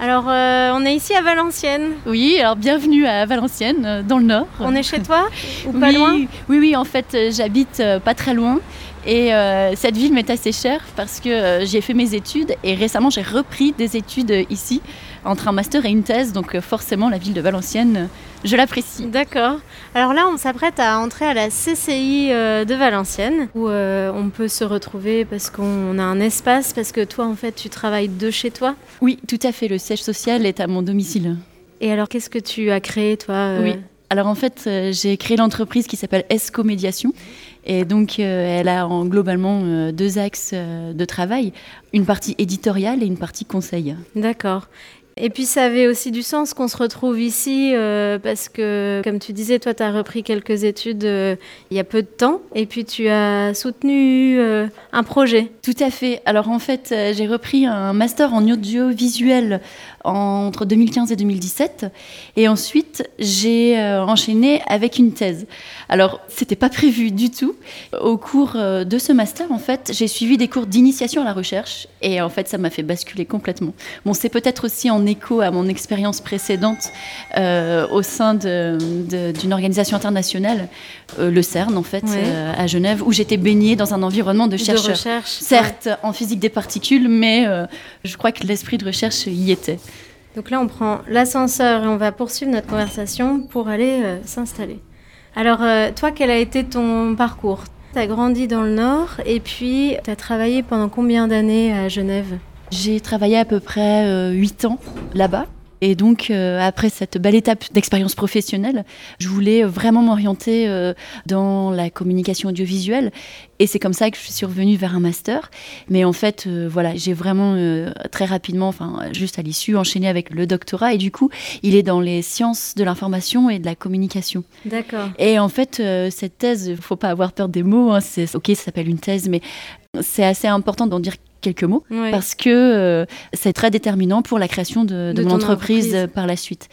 Alors, euh, on est ici à Valenciennes. Oui, alors bienvenue à Valenciennes, euh, dans le nord. On est chez toi ou pas oui, loin Oui, oui, en fait, euh, j'habite pas très loin. Et euh, cette ville m'est assez chère parce que j'ai fait mes études et récemment j'ai repris des études ici entre un master et une thèse. Donc euh, forcément, la ville de Valenciennes, euh, je l'apprécie. D'accord. Alors là, on s'apprête à entrer à la CCI euh, de Valenciennes où on peut se retrouver parce qu'on a un espace, parce que toi, en fait, tu travailles de chez toi. Oui, tout à fait. Le siège social est à mon domicile. Et alors, qu'est-ce que tu as créé, toi Oui. Alors en fait, j'ai créé l'entreprise qui s'appelle Esco Médiation. Et donc, euh, elle a en, globalement euh, deux axes euh, de travail, une partie éditoriale et une partie conseil. D'accord. Et puis ça avait aussi du sens qu'on se retrouve ici euh, parce que, comme tu disais, toi, tu as repris quelques études euh, il y a peu de temps et puis tu as soutenu euh, un projet. Tout à fait. Alors en fait, j'ai repris un master en audiovisuel entre 2015 et 2017. Et ensuite, j'ai euh, enchaîné avec une thèse. Alors, c'était pas prévu du tout. Au cours euh, de ce master, en fait, j'ai suivi des cours d'initiation à la recherche. Et en fait, ça m'a fait basculer complètement. Bon, c'est peut-être aussi en écho à mon expérience précédente euh, au sein d'une organisation internationale, euh, le CERN, en fait, Ouais. à Genève, où j'étais baignée dans un environnement de chercheurs. De recherche. Certes, en physique des particules, mais je crois que l'esprit de recherche y était. Donc là, on prend l'ascenseur et on va poursuivre notre conversation pour aller euh, s'installer. Alors, euh, toi, quel a été ton parcours? Tu as grandi dans le Nord et puis tu as travaillé pendant combien d'années à Genève? J'ai travaillé à peu près euh, 8 ans là-bas. Et donc, euh, après cette belle étape d'expérience professionnelle, je voulais vraiment m'orienter euh, dans la communication audiovisuelle. Et c'est comme ça que je suis revenue vers un master. Mais en fait, euh, voilà, j'ai vraiment très rapidement, enfin, juste à l'issue, enchaîné avec le doctorat. Et du coup, il est dans les sciences de l'information et de la communication. D'accord. Et en fait, cette thèse, il faut pas avoir peur des mots. hein, c'est ok, ça s'appelle une thèse, mais c'est assez important d'en dire quelques mots Ouais. parce que euh, c'est très déterminant pour la création de, de De mon entreprise, entreprise. euh, par la suite.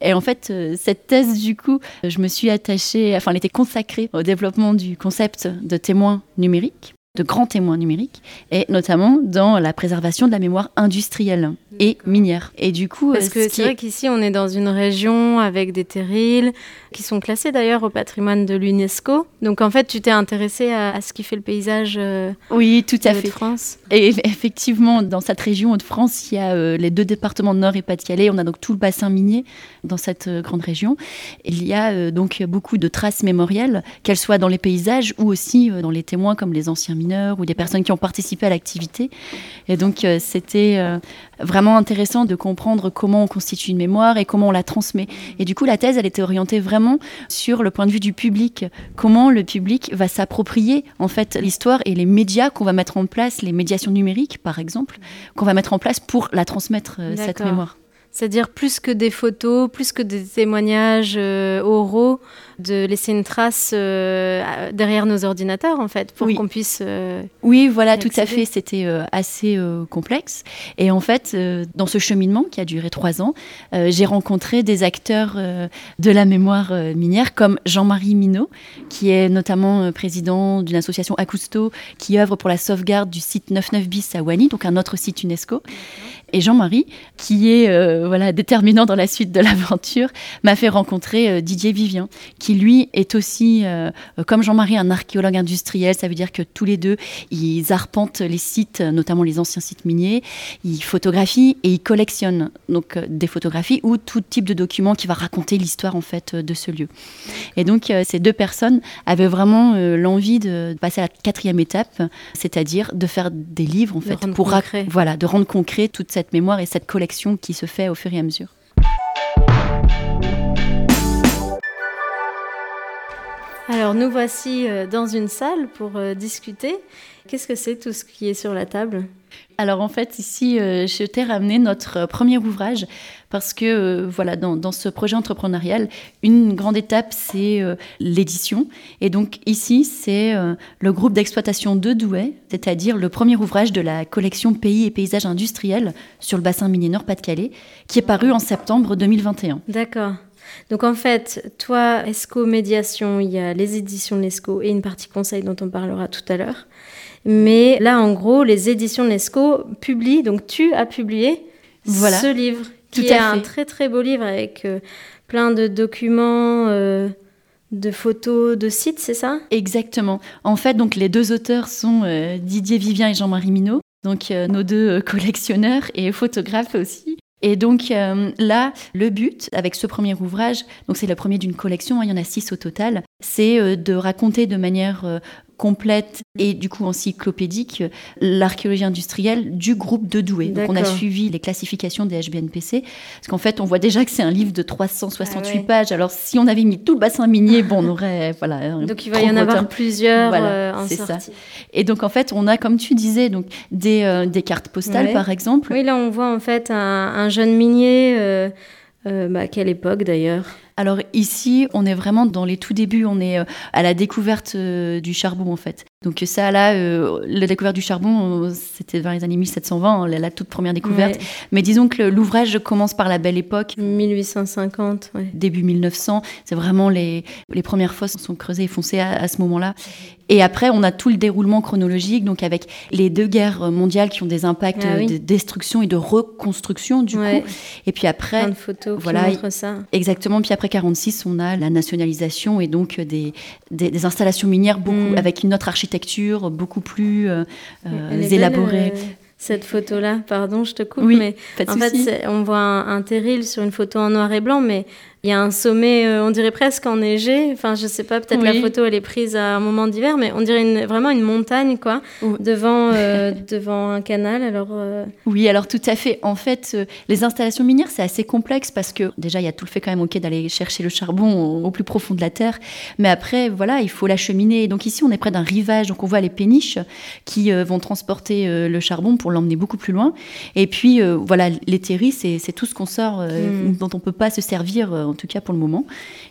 Et en fait, euh, cette thèse, du coup, je me suis attachée, enfin, elle était consacrée au développement du concept de témoin numérique, de grands témoins numériques, et notamment dans la préservation de la mémoire industrielle et minière. Et du coup, Parce euh, que ce c'est est- vrai qu'ici, on est dans une région avec des terrils qui sont classés d'ailleurs au patrimoine de l'UNESCO. Donc en fait, tu t'es intéressé à, à ce qui fait le paysage euh, oui, tout à de fait. France. Et eff- effectivement, dans cette région de France, il y a euh, les deux départements de Nord et Pas-de-Calais. On a donc tout le bassin minier dans cette euh, grande région. Il y a donc beaucoup de traces mémorielles, qu'elles soient dans les paysages ou aussi dans les témoins comme les anciens mineurs ou des personnes qui ont participé à l'activité. Et donc, euh, c'était euh, vraiment intéressant de comprendre comment on constitue une mémoire et comment on la transmet. Et du coup, la thèse, elle était orientée vraiment sur le point de vue du public. Comment le public va s'approprier en fait l'histoire et les médias qu'on va mettre en place, les médiations numériques par exemple, qu'on va mettre en place pour la transmettre euh, cette mémoire. C'est-à-dire plus que des photos, plus que des témoignages euh, oraux, de laisser une trace euh, derrière nos ordinateurs en fait, pour Oui. qu'on puisse... euh, Oui, voilà, tout à fait. C'était assez complexe. Et en fait, dans ce cheminement qui a duré trois ans, j'ai rencontré des acteurs de la mémoire minière comme Jean-Marie Minot, qui est notamment président d'une association Acousto qui œuvre pour la sauvegarde du site 99 bis à Wani, donc un autre site UNESCO. Et Jean-Marie, qui est euh, voilà déterminant dans la suite de l'aventure, m'a fait rencontrer euh, Didier Vivien, qui lui est aussi, euh, comme Jean-Marie, un archéologue industriel. Ça veut dire que tous les deux, ils arpentent les sites, notamment les anciens sites miniers, ils photographient et ils collectionnent donc des photographies ou tout type de document qui va raconter l'histoire en fait de ce lieu. Et donc ces deux personnes avaient vraiment l'envie de passer à la quatrième étape, c'est-à-dire de faire des livres en De fait pour concret. voilà de rendre concret toute cette mémoire et cette collection qui se fait au fur et à mesure. Alors nous voici euh, dans une salle pour euh, discuter. Qu'est-ce que c'est tout ce qui est sur la table? Alors en fait, ici, euh, je t'ai ramené notre premier ouvrage parce que euh, voilà, dans, ce projet entrepreneurial, une grande étape, c'est euh, l'édition. Et donc ici, c'est le groupe d'exploitation de Douai, c'est-à-dire le premier ouvrage de la collection Pays et paysages industriels sur le bassin minier Nord-Pas-de-Calais, qui est paru en septembre 2021. D'accord. Donc en fait, toi, ESCO Médiation, il y a les éditions de l'ESCO et une partie conseil dont on parlera tout à l'heure. Mais là, en gros, les éditions Nesco publient, donc tu as publié ce livre, qui est un très très beau livre avec euh, plein de documents. Euh, de photos de sites, c'est ça? Exactement. En fait, donc les deux auteurs sont euh, Didier Vivien et Jean-Marie Minot, donc nos deux collectionneurs et photographes aussi. Et donc là, le but avec ce premier ouvrage, donc c'est le premier d'une collection, hein, il y en a six au total, c'est de raconter de manière complète et du coup encyclopédique l'archéologie industrielle du groupe de Douai. Donc on a suivi les classifications des HBNPC parce qu'en fait on voit déjà que c'est un livre de 368 ah pages. Alors si on avait mis tout le bassin minier, bon on aurait voilà. Donc il va y en avoir plusieurs euh, en sortie. Ça. Et donc en fait on a comme tu disais donc des, euh, des cartes postales par exemple. Oui là on voit en fait un, jeune minier. Euh, bah, à quelle époque d'ailleurs? Alors ici, on est vraiment dans les tout débuts, on est euh, à la découverte euh, du charbon en fait. Donc ça, là, euh, la découverte du charbon, c'était dans les années 1720, la, toute première découverte. Mais disons que l'ouvrage commence par la belle époque. 1850, Début 1900, c'est vraiment les, les premières fosses sont creusées et foncées à, ce moment-là. Et après, on a tout le déroulement chronologique, donc avec les deux guerres mondiales qui ont des impacts ah de destruction et de reconstruction du coup. Et puis après, Plein de photos voilà, qui montrent ça. Exactement. Puis après 46, on a la nationalisation et donc des, des, installations minières beaucoup, mm. avec une autre architecture beaucoup plus euh, euh, élaborée. Euh, cette photo-là, pardon, je te coupe, mais en fait, on voit un, un terril sur une photo en noir et blanc, mais il y a un sommet, euh, on dirait presque enneigé. Enfin, je sais pas, peut-être la photo elle est prise à un moment d'hiver, mais on dirait vraiment une montagne, quoi, devant, euh, devant un canal. Alors, euh, Oui, alors tout à fait. En fait, les installations minières, c'est assez complexe parce que déjà, il y a tout le fait quand même, ok, d'aller chercher le charbon au, plus profond de la terre. Mais après, voilà, il faut l'acheminer. Donc ici, on est près d'un rivage, donc on voit les péniches qui vont transporter le charbon pour l'emmener beaucoup plus loin. Et puis, voilà, les terris, c'est tout ce qu'on sort, hmm. dont on peut pas se servir tout cas pour le moment.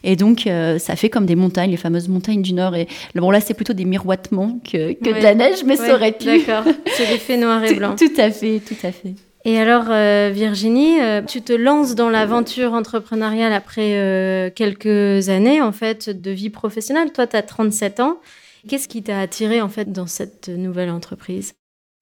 Et donc, euh, ça fait comme des montagnes, les fameuses montagnes du Nord. Et bon, là, c'est plutôt des miroitements que, que de la neige, mais ça aurait pu. D'accord, c'est l'effet noir et blanc. tout, à fait, tout à fait. Et alors, euh, Virginie, euh, tu te lances dans l'aventure entrepreneuriale après quelques années, en fait, de vie professionnelle. Toi, tu as 37 ans. Qu'est-ce qui t'a attiré, en fait, dans cette nouvelle entreprise?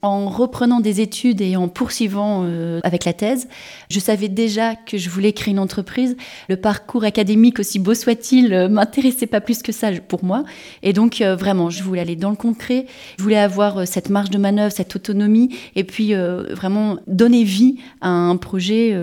En reprenant des études et en poursuivant euh, avec la thèse, je savais déjà que je voulais créer une entreprise. Le parcours académique, aussi beau soit-il, euh, m'intéressait pas plus que ça pour moi. Et donc, euh, vraiment, je voulais aller dans le concret. Je voulais avoir cette marge de manœuvre, cette autonomie, et puis vraiment donner vie à un projet,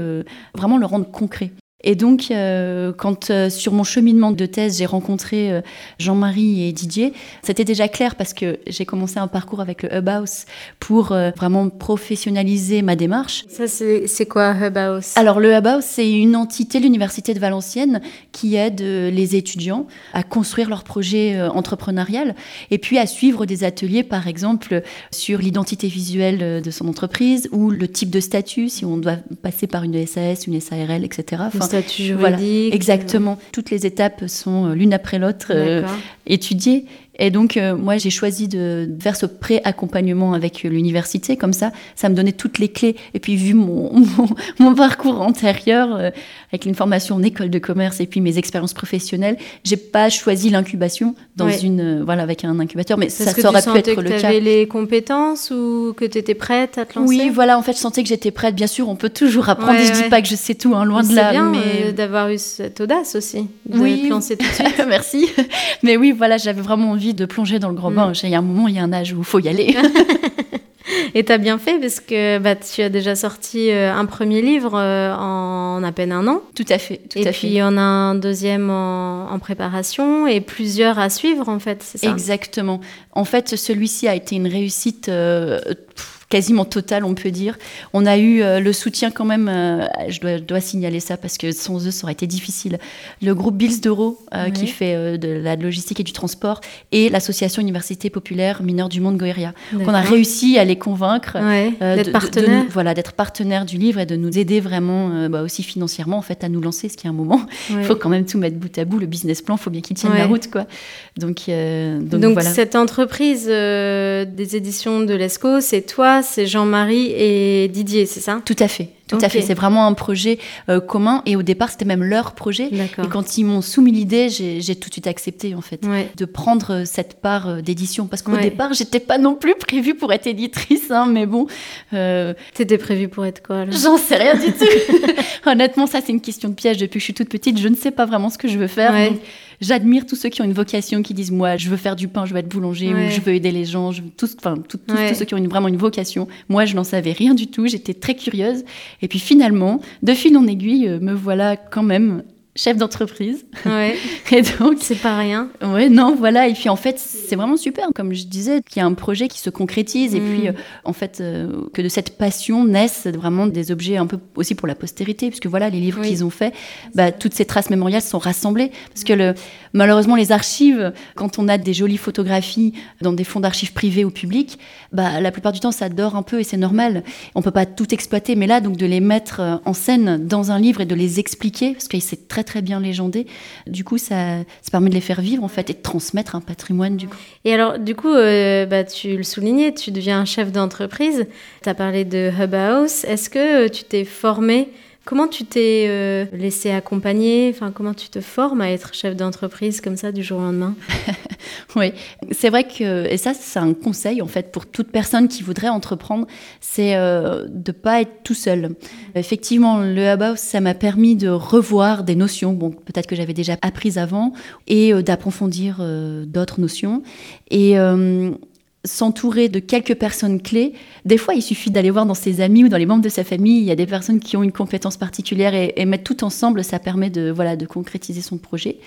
vraiment le rendre concret. Et donc, euh, quand euh, sur mon cheminement de thèse, j'ai rencontré euh, Jean-Marie et Didier, c'était déjà clair parce que j'ai commencé un parcours avec le Hub House pour vraiment professionnaliser ma démarche. Ça, c'est quoi Hub House? Alors, le Hub House, c'est une entité, l'Université de Valenciennes, qui aide les étudiants à construire leur projet entrepreneurial et puis à suivre des ateliers, par exemple, sur l'identité visuelle de son entreprise ou le type de statut, si on doit passer par une SAS, une SARL, etc statut juridique. exactement. Toutes les étapes sont euh, l'une après l'autre euh, étudiées. Et donc, euh, moi, j'ai choisi de faire ce pré-accompagnement avec l'université. Comme ça, ça me donnait toutes les clés. Et puis, vu mon, mon, parcours antérieur, euh, avec une formation en école de commerce et puis mes expériences professionnelles, j'ai pas choisi l'incubation dans une, euh, voilà, avec un incubateur. Mais ça, ça aurait pu être le cas. Tu avais les compétences ou que tu étais prête à te lancer? Oui, voilà. En fait, je sentais que j'étais prête. Bien sûr, on peut toujours apprendre. je dis pas que je sais tout, hein, loin de là. C'est bien mais... d'avoir eu cette audace aussi. De oui. lancer tout de suite. Merci. Mais oui, voilà, j'avais vraiment envie de plonger dans le grand bain. Mm. Il y a un moment, il y a un âge où il faut y aller. Et tu as bien fait parce que bah, tu as déjà sorti euh, un premier livre euh, en à peine un an. Tout à fait. et puis il y en a un deuxième en, préparation et plusieurs à suivre en fait, c'est ça? Exactement. En fait, celui-ci a été une réussite. Euh, quasiment total, on peut dire. On a eu euh, le soutien quand même, euh, je, dois, signaler ça parce que sans eux, ça aurait été difficile. Le groupe Bills d'Euro, euh, qui fait de la logistique et du transport, et l'association Université Populaire Mineure du Monde Goeria. On a réussi à les convaincre d'être partenaires. Voilà, d'être partenaires du livre et de nous aider vraiment bah, aussi financièrement en fait, à nous lancer, ce qui est un moment. Il faut quand même tout mettre bout à bout. Le business plan, il faut bien qu'il tienne la route. Quoi. Donc, donc, donc voilà. cette entreprise des éditions de l'ESCO, c'est toi, c'est Jean-Marie et Didier, c'est ça? Tout à fait. Tout à fait, c'est vraiment un projet euh, commun et au départ c'était même leur projet. Et quand ils m'ont soumis l'idée, j'ai tout de suite accepté en fait de prendre euh, cette part euh, d'édition parce qu'au départ j'étais pas non plus prévue pour être éditrice, hein, mais bon. Euh... T'étais prévue pour être quoi J'en sais rien du tout. Honnêtement, ça c'est une question de piège. Depuis que je suis toute petite, je ne sais pas vraiment ce que je veux faire. J'admire tous ceux qui ont une vocation, qui disent moi je veux faire du pain, je veux être boulanger ou je veux aider les gens. Je tous, enfin tous, ceux qui ont vraiment une vocation. Moi je n'en savais rien du tout. J'étais très curieuse et puis finalement, de fil en aiguille, euh, me voilà quand même chef d'entreprise. Ouais. et donc c'est pas rien. Ouais, non, voilà. Et puis en fait, c'est vraiment super. Comme je disais, qu'il y a un projet qui se concrétise et puis mm. euh, en fait euh, que de cette passion naissent vraiment des objets un peu aussi pour la postérité, puisque voilà les livres qu'ils ont faits, bah, toutes ces traces mémoriales sont rassemblées parce que le, malheureusement les archives, quand on a des jolies photographies dans des fonds d'archives privés ou publics, bah la plupart du temps ça dort un peu et c'est normal. On peut pas tout exploiter, mais là donc de les mettre euh, en scène dans un livre et de les expliquer parce que c'est très très bien légendé. Du coup, ça, ça permet de les faire vivre en fait et de transmettre un patrimoine du coup. Et alors, du coup, euh, bah, tu le soulignais, tu deviens un chef d'entreprise. Tu as parlé de Hub House. Est-ce que euh, tu t'es formé Comment tu t'es euh, laissé accompagner? Enfin, comment tu te formes à être chef d'entreprise comme ça du jour au lendemain? Oui, c'est vrai que et ça c'est un conseil en fait pour toute personne qui voudrait entreprendre, c'est euh, de pas être tout seul. Effectivement, le Hub ça m'a permis de revoir des notions, bon peut-être que j'avais déjà apprises avant, et euh, d'approfondir d'autres notions. Et s'entourer de quelques personnes clés. Des fois, il suffit d'aller voir dans ses amis ou dans les membres de sa famille, il y a des personnes qui ont une compétence particulière et, mettre tout ensemble, ça permet de, voilà, de concrétiser son projet.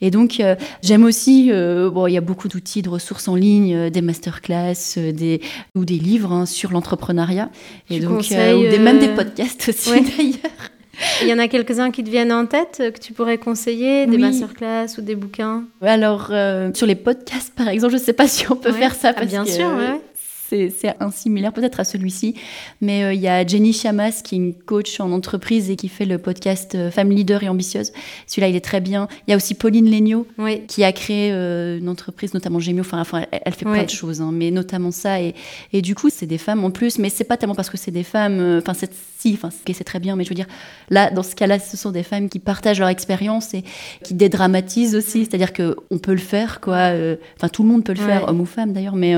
Et donc, euh, j'aime aussi, euh, bon, il y a beaucoup d'outils, de ressources en ligne, euh, des masterclass, des, ou des livres hein, sur l'entrepreneuriat. Et donc, ou des, même des podcasts aussi d'ailleurs. Il y en a quelques-uns qui te viennent en tête euh, que tu pourrais conseiller, des masterclass ou des bouquins? Alors, euh, sur les podcasts, par exemple, je ne sais pas si on peut faire ça. Ah, bien sûr, ouais c'est un similaire peut-être à celui-ci. Mais euh, il y a Jenny Chamas qui est une coach en entreprise et qui fait le podcast euh, Femme Leader et Ambitieuse. Celui-là, il est très bien. Il y a aussi Pauline Legnaud qui a créé euh, une entreprise, notamment Gémio. Enfin, enfin elle, fait plein de choses, hein, mais notamment ça. Et, et du coup, c'est des femmes en plus, mais c'est pas tellement parce que c'est des femmes. Enfin, si, enfin, c'est très bien, mais je veux dire, là, dans ce cas-là, ce sont des femmes qui partagent leur expérience et qui dédramatisent aussi. C'est-à-dire qu'on peut le faire, quoi. Enfin, tout le monde peut le faire, homme ou femme d'ailleurs, mais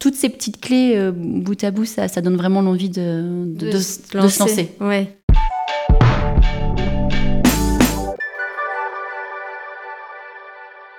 toutes ces petites clés euh, bout à bout, ça, ça donne vraiment l'envie de, de, se lancer. Ouais.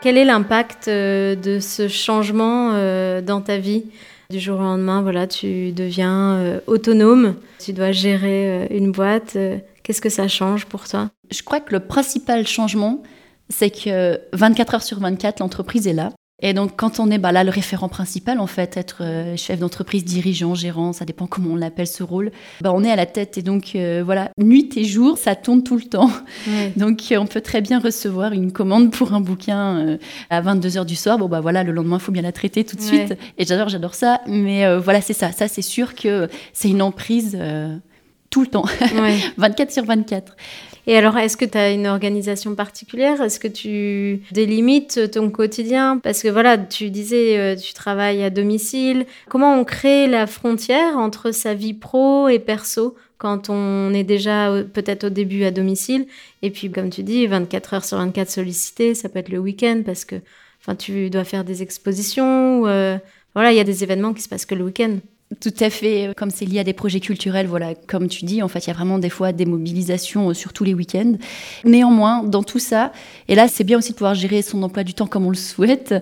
Quel est l'impact euh, de ce changement euh, dans ta vie? Du jour au lendemain, voilà, tu deviens autonome, tu dois gérer une boîte. Qu'est-ce que ça change pour toi? Je crois que le principal changement, c'est que 24 heures sur 24, l'entreprise est là. Et donc, quand on est bah, là, le référent principal, en fait, être euh, chef d'entreprise, dirigeant, gérant, ça dépend comment on l'appelle ce rôle, bah, on est à la tête. Et donc, euh, voilà, nuit et jour, ça tourne tout le temps. Donc, on peut très bien recevoir une commande pour un bouquin euh, à 22h du soir. Bon, bah voilà, le lendemain, il faut bien la traiter tout de suite. Et j'adore, j'adore ça. Mais voilà, c'est ça. Ça, c'est sûr que c'est une emprise tout le temps, 24 sur 24. Et alors, est-ce que tu as une organisation particulière? Est-ce que tu délimites ton quotidien? Parce que voilà, tu disais, euh, tu travailles à domicile. Comment on crée la frontière entre sa vie pro et perso quand on est déjà euh, peut-être au début à domicile? Et puis, comme tu dis, 24 heures sur 24 sollicité, ça peut être le week-end parce que enfin, tu dois faire des expositions. Euh, voilà, il y a des événements qui se passent que le week-end. Tout à fait. Comme c'est lié à des projets culturels, voilà, comme tu dis, en fait, il y a vraiment des fois des mobilisations euh, sur tous les week-ends. Néanmoins, dans tout ça, et là, c'est bien aussi de pouvoir gérer son emploi du temps comme on le souhaite.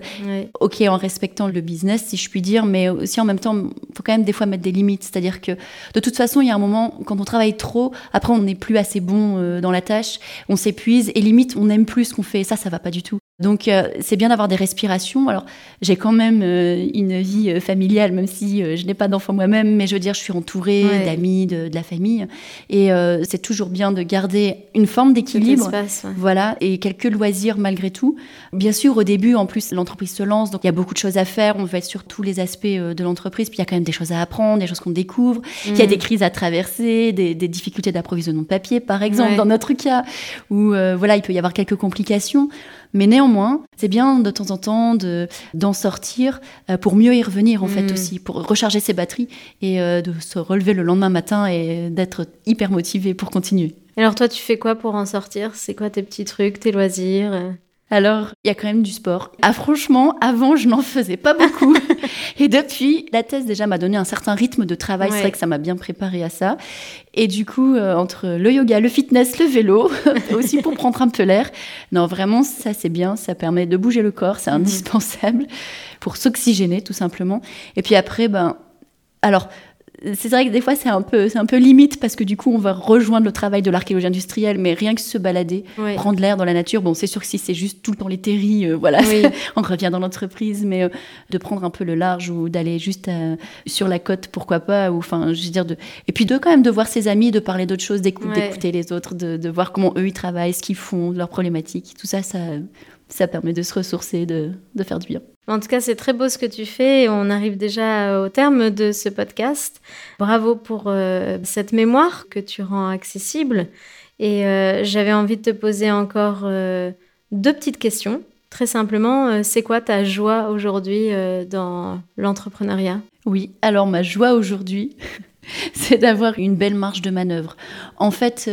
Ok, en respectant le business, si je puis dire, mais aussi en même temps, il faut quand même des fois mettre des limites. C'est-à-dire que de toute façon, il y a un moment, quand on travaille trop, après, on n'est plus assez bon euh, dans la tâche, on s'épuise et limite, on n'aime plus ce qu'on fait. Et ça, ça va pas du tout. Donc euh, c'est bien d'avoir des respirations. Alors j'ai quand même euh, une vie euh, familiale, même si je n'ai pas d'enfant moi-même, mais je veux dire, je suis entourée d'amis, de, la famille, et c'est toujours bien de garder une forme d'équilibre, voilà, et quelques loisirs malgré tout. Bien sûr, au début, en plus, l'entreprise se lance, donc il y a beaucoup de choses à faire. On va être sur tous les aspects de l'entreprise, puis il y a quand même des choses à apprendre, des choses qu'on découvre. Il y a mm. des crises à traverser, des, difficultés d'approvisionnement de papier, par exemple, dans notre cas, où voilà, il peut y avoir quelques complications. Mais néanmoins, c'est bien de temps en temps d'en sortir euh, pour mieux y revenir en fait mm. aussi, pour recharger ses batteries et euh, de se relever le lendemain matin et d'être hyper motivé pour continuer. Alors toi, tu fais quoi pour en sortir? C'est quoi tes petits trucs, tes loisirs? Alors, il y a quand même du sport. Ah, franchement, avant, je n'en faisais pas beaucoup. et depuis, la thèse déjà m'a donné un certain rythme de travail. C'est vrai que ça m'a bien préparé à ça. Et du coup, euh, entre le yoga, le fitness, le vélo, aussi pour prendre un peu l'air. Non, vraiment, ça c'est bien. Ça permet de bouger le corps. C'est mhm. indispensable pour s'oxygéner, tout simplement. Et puis après, ben, alors, c'est vrai que des fois c'est un peu c'est un peu limite parce que du coup on va rejoindre le travail de l'archéologie industrielle mais rien que se balader prendre l'air dans la nature bon c'est sûr que si c'est juste tout le temps les terries euh, voilà on revient dans l'entreprise mais euh, de prendre un peu le large ou d'aller juste euh, sur la côte pourquoi pas ou enfin je veux dire de et puis de quand même de voir ses amis de parler d'autres choses d'écouter les autres de, de, voir comment eux ils travaillent ce qu'ils font leurs problématiques tout ça ça ça permet de se ressourcer de, de faire du bien en tout cas, c'est très beau ce que tu fais. On arrive déjà au terme de ce podcast. Bravo pour euh, cette mémoire que tu rends accessible. Et euh, j'avais envie de te poser encore euh, deux petites questions. Très simplement, c'est quoi ta joie aujourd'hui dans l'entrepreneuriat? Oui, alors ma joie aujourd'hui, c'est d'avoir une belle marge de manœuvre. En fait,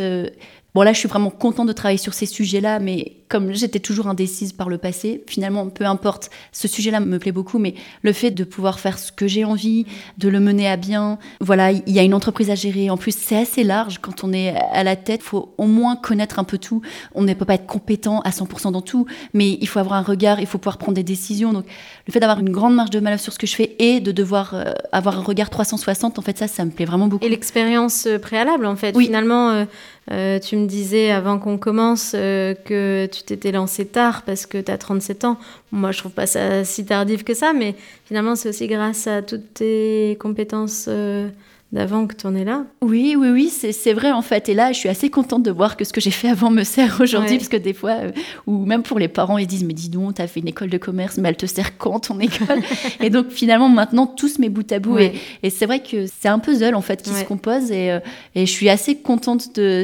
bon là, je suis vraiment contente de travailler sur ces sujets-là, mais comme j'étais toujours indécise par le passé, finalement, peu importe, ce sujet-là me plaît beaucoup, mais le fait de pouvoir faire ce que j'ai envie, de le mener à bien, voilà, il y a une entreprise à gérer. En plus, c'est assez large quand on est à la tête. Il faut au moins connaître un peu tout. On ne peut pas être compétent à 100% dans tout, mais il faut avoir un regard, il faut pouvoir prendre des décisions. Donc, le fait d'avoir une grande marge de manœuvre sur ce que je fais et de devoir euh, avoir un regard 360, en fait, ça, ça me plaît vraiment beaucoup. Et l'expérience euh, préalable, en fait. Finalement, euh, tu me disais avant qu'on commence que tu t'étais lancé tard parce que tu as 37 ans. Moi, je trouve pas ça si tardif que ça, mais finalement, c'est aussi grâce à toutes tes compétences euh, d'avant que tu en es là. Oui, oui, oui, c'est vrai en fait. Et là, je suis assez contente de voir que ce que j'ai fait avant me sert aujourd'hui, parce que des fois, euh, ou même pour les parents, ils disent Mais dis donc, tu as fait une école de commerce, mais elle te sert quand ton école? Et donc finalement, maintenant, tous mes bout à bout. Et, c'est vrai que c'est un puzzle en fait qui se compose, et, euh, et je suis assez contente de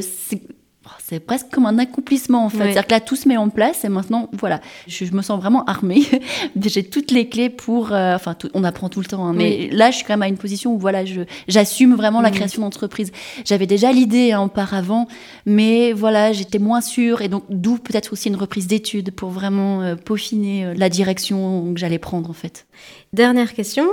c'est presque comme un accomplissement en fait. C'est-à-dire que là, tout se met en place et maintenant, voilà, je, me sens vraiment armée. J'ai toutes les clés pour. Euh, enfin, on apprend tout le temps, hein, mais là, je suis quand même à une position où voilà, j'assume vraiment la création d'entreprise. J'avais déjà l'idée hein, auparavant, mais voilà, j'étais moins sûre et donc d'où peut-être aussi une reprise d'études pour vraiment euh, peaufiner euh, la direction que j'allais prendre en fait. Dernière question.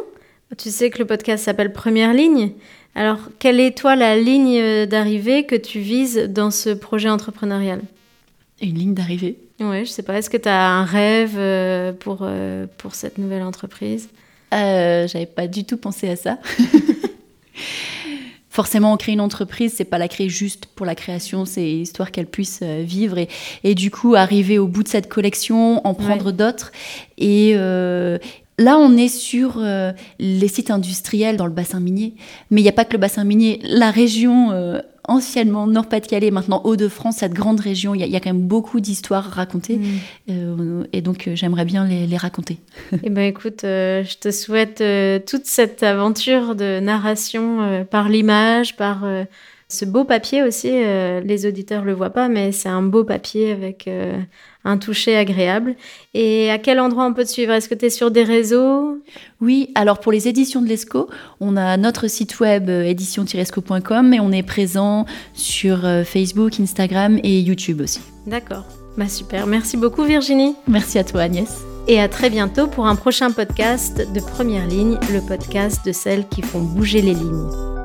Tu sais que le podcast s'appelle Première ligne. Alors, quelle est toi la ligne d'arrivée que tu vises dans ce projet entrepreneurial? Une ligne d'arrivée? Oui, je sais pas. Est-ce que tu as un rêve euh, pour, euh, pour cette nouvelle entreprise? Euh, J'avais pas du tout pensé à ça. Forcément, créer une entreprise, c'est pas la créer juste pour la création, c'est histoire qu'elle puisse vivre et, et, du coup arriver au bout de cette collection, en prendre d'autres et, Là, on est sur euh, les sites industriels dans le bassin minier, mais il n'y a pas que le bassin minier. La région euh, anciennement Nord-Pas-de-Calais, maintenant Hauts-de-France, cette grande région, il y, a quand même beaucoup d'histoires à raconter, mm. euh, et donc j'aimerais bien les, raconter. eh ben écoute, je te souhaite toute cette aventure de narration par l'image, par ce beau papier aussi, euh, les auditeurs le voient pas, mais c'est un beau papier avec euh, un toucher agréable. Et à quel endroit on peut te suivre? Est-ce que tu es sur des réseaux? Oui, alors pour les éditions de l'ESCO, on a notre site web euh, édition-esco.com et on est présent sur Facebook, Instagram et YouTube aussi. D'accord. Bah super. Merci beaucoup Virginie. Merci à toi Agnès. Et à très bientôt pour un prochain podcast de Première Ligne, le podcast de celles qui font bouger les lignes.